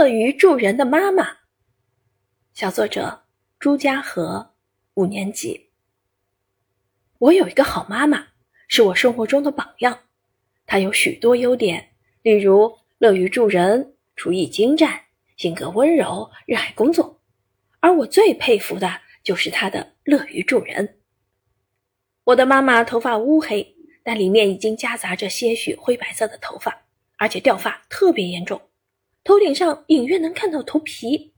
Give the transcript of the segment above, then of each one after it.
乐于助人的妈妈。小作者朱家和，五年级。我有一个好妈妈，是我生活中的榜样。她有许多优点，例如乐于助人、厨艺精湛、性格温柔、热爱工作。而我最佩服的就是她的乐于助人。我的妈妈头发乌黑，但里面已经夹杂着些许灰白色的头发，而且掉发特别严重，头顶上隐约能看到头皮。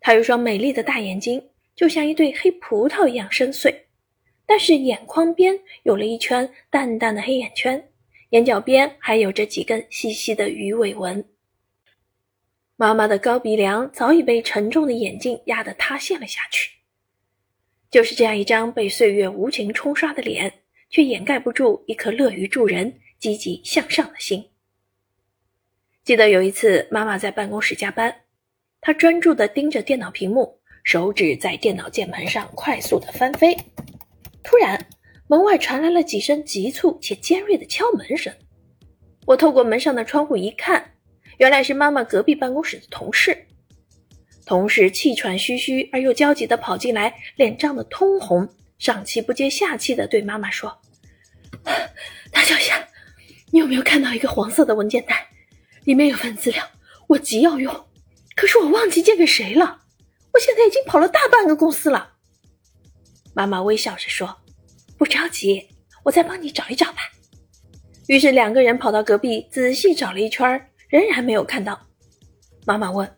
她有双美丽的大眼睛，就像一对黑葡萄一样深邃。但是眼眶边有了一圈淡淡的黑眼圈，眼角边还有着几根细细的鱼尾纹。妈妈的高鼻梁早已被沉重的眼镜压得塌陷了下去。就是这样一张被岁月无情冲刷的脸，却掩盖不住一颗乐于助人、积极向上的心。记得有一次，妈妈在办公室加班，她专注地盯着电脑屏幕，手指在电脑键盘上快速地翻飞。突然，门外传来了几声急促且尖锐的敲门声。我透过门上的窗户一看，原来是妈妈隔壁办公室的同事。同事气喘吁吁而又焦急地跑进来，脸涨得通红，上气不接下气地对妈妈说：“ 大小姐，你有没有看到一个黄色的文件袋？里面有份资料，我急要用，可是我忘记借给谁了。我现在已经跑了大半个公司了。”妈妈微笑着说：“不着急，我再帮你找一找吧。”于是两个人跑到隔壁仔细找了一圈，仍然没有看到。妈妈问：“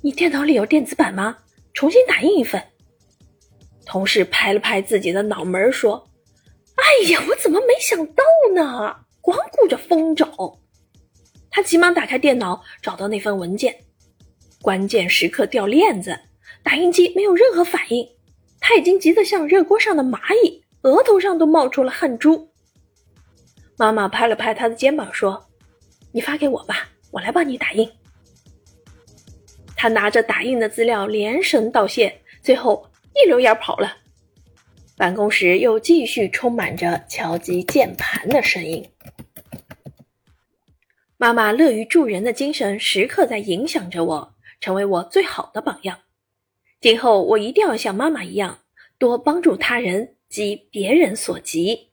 你电脑里有电子版吗？重新打印一份。”同事拍了拍自己的脑门说：“哎呀，我怎么没想到呢？光顾着疯找。”他急忙打开电脑，找到那份文件。关键时刻掉链子，打印机没有任何反应。他已经急得像热锅上的蚂蚁，额头上都冒出了汗珠。妈妈拍了拍他的肩膀说：“你发给我吧，我来帮你打印。”他拿着打印的资料连声道谢，最后一溜烟跑了。办公室又继续充满着敲击键盘的声音。妈妈乐于助人的精神时刻在影响着我，成为我最好的榜样。今后我一定要像妈妈一样，多帮助他人急别人所急。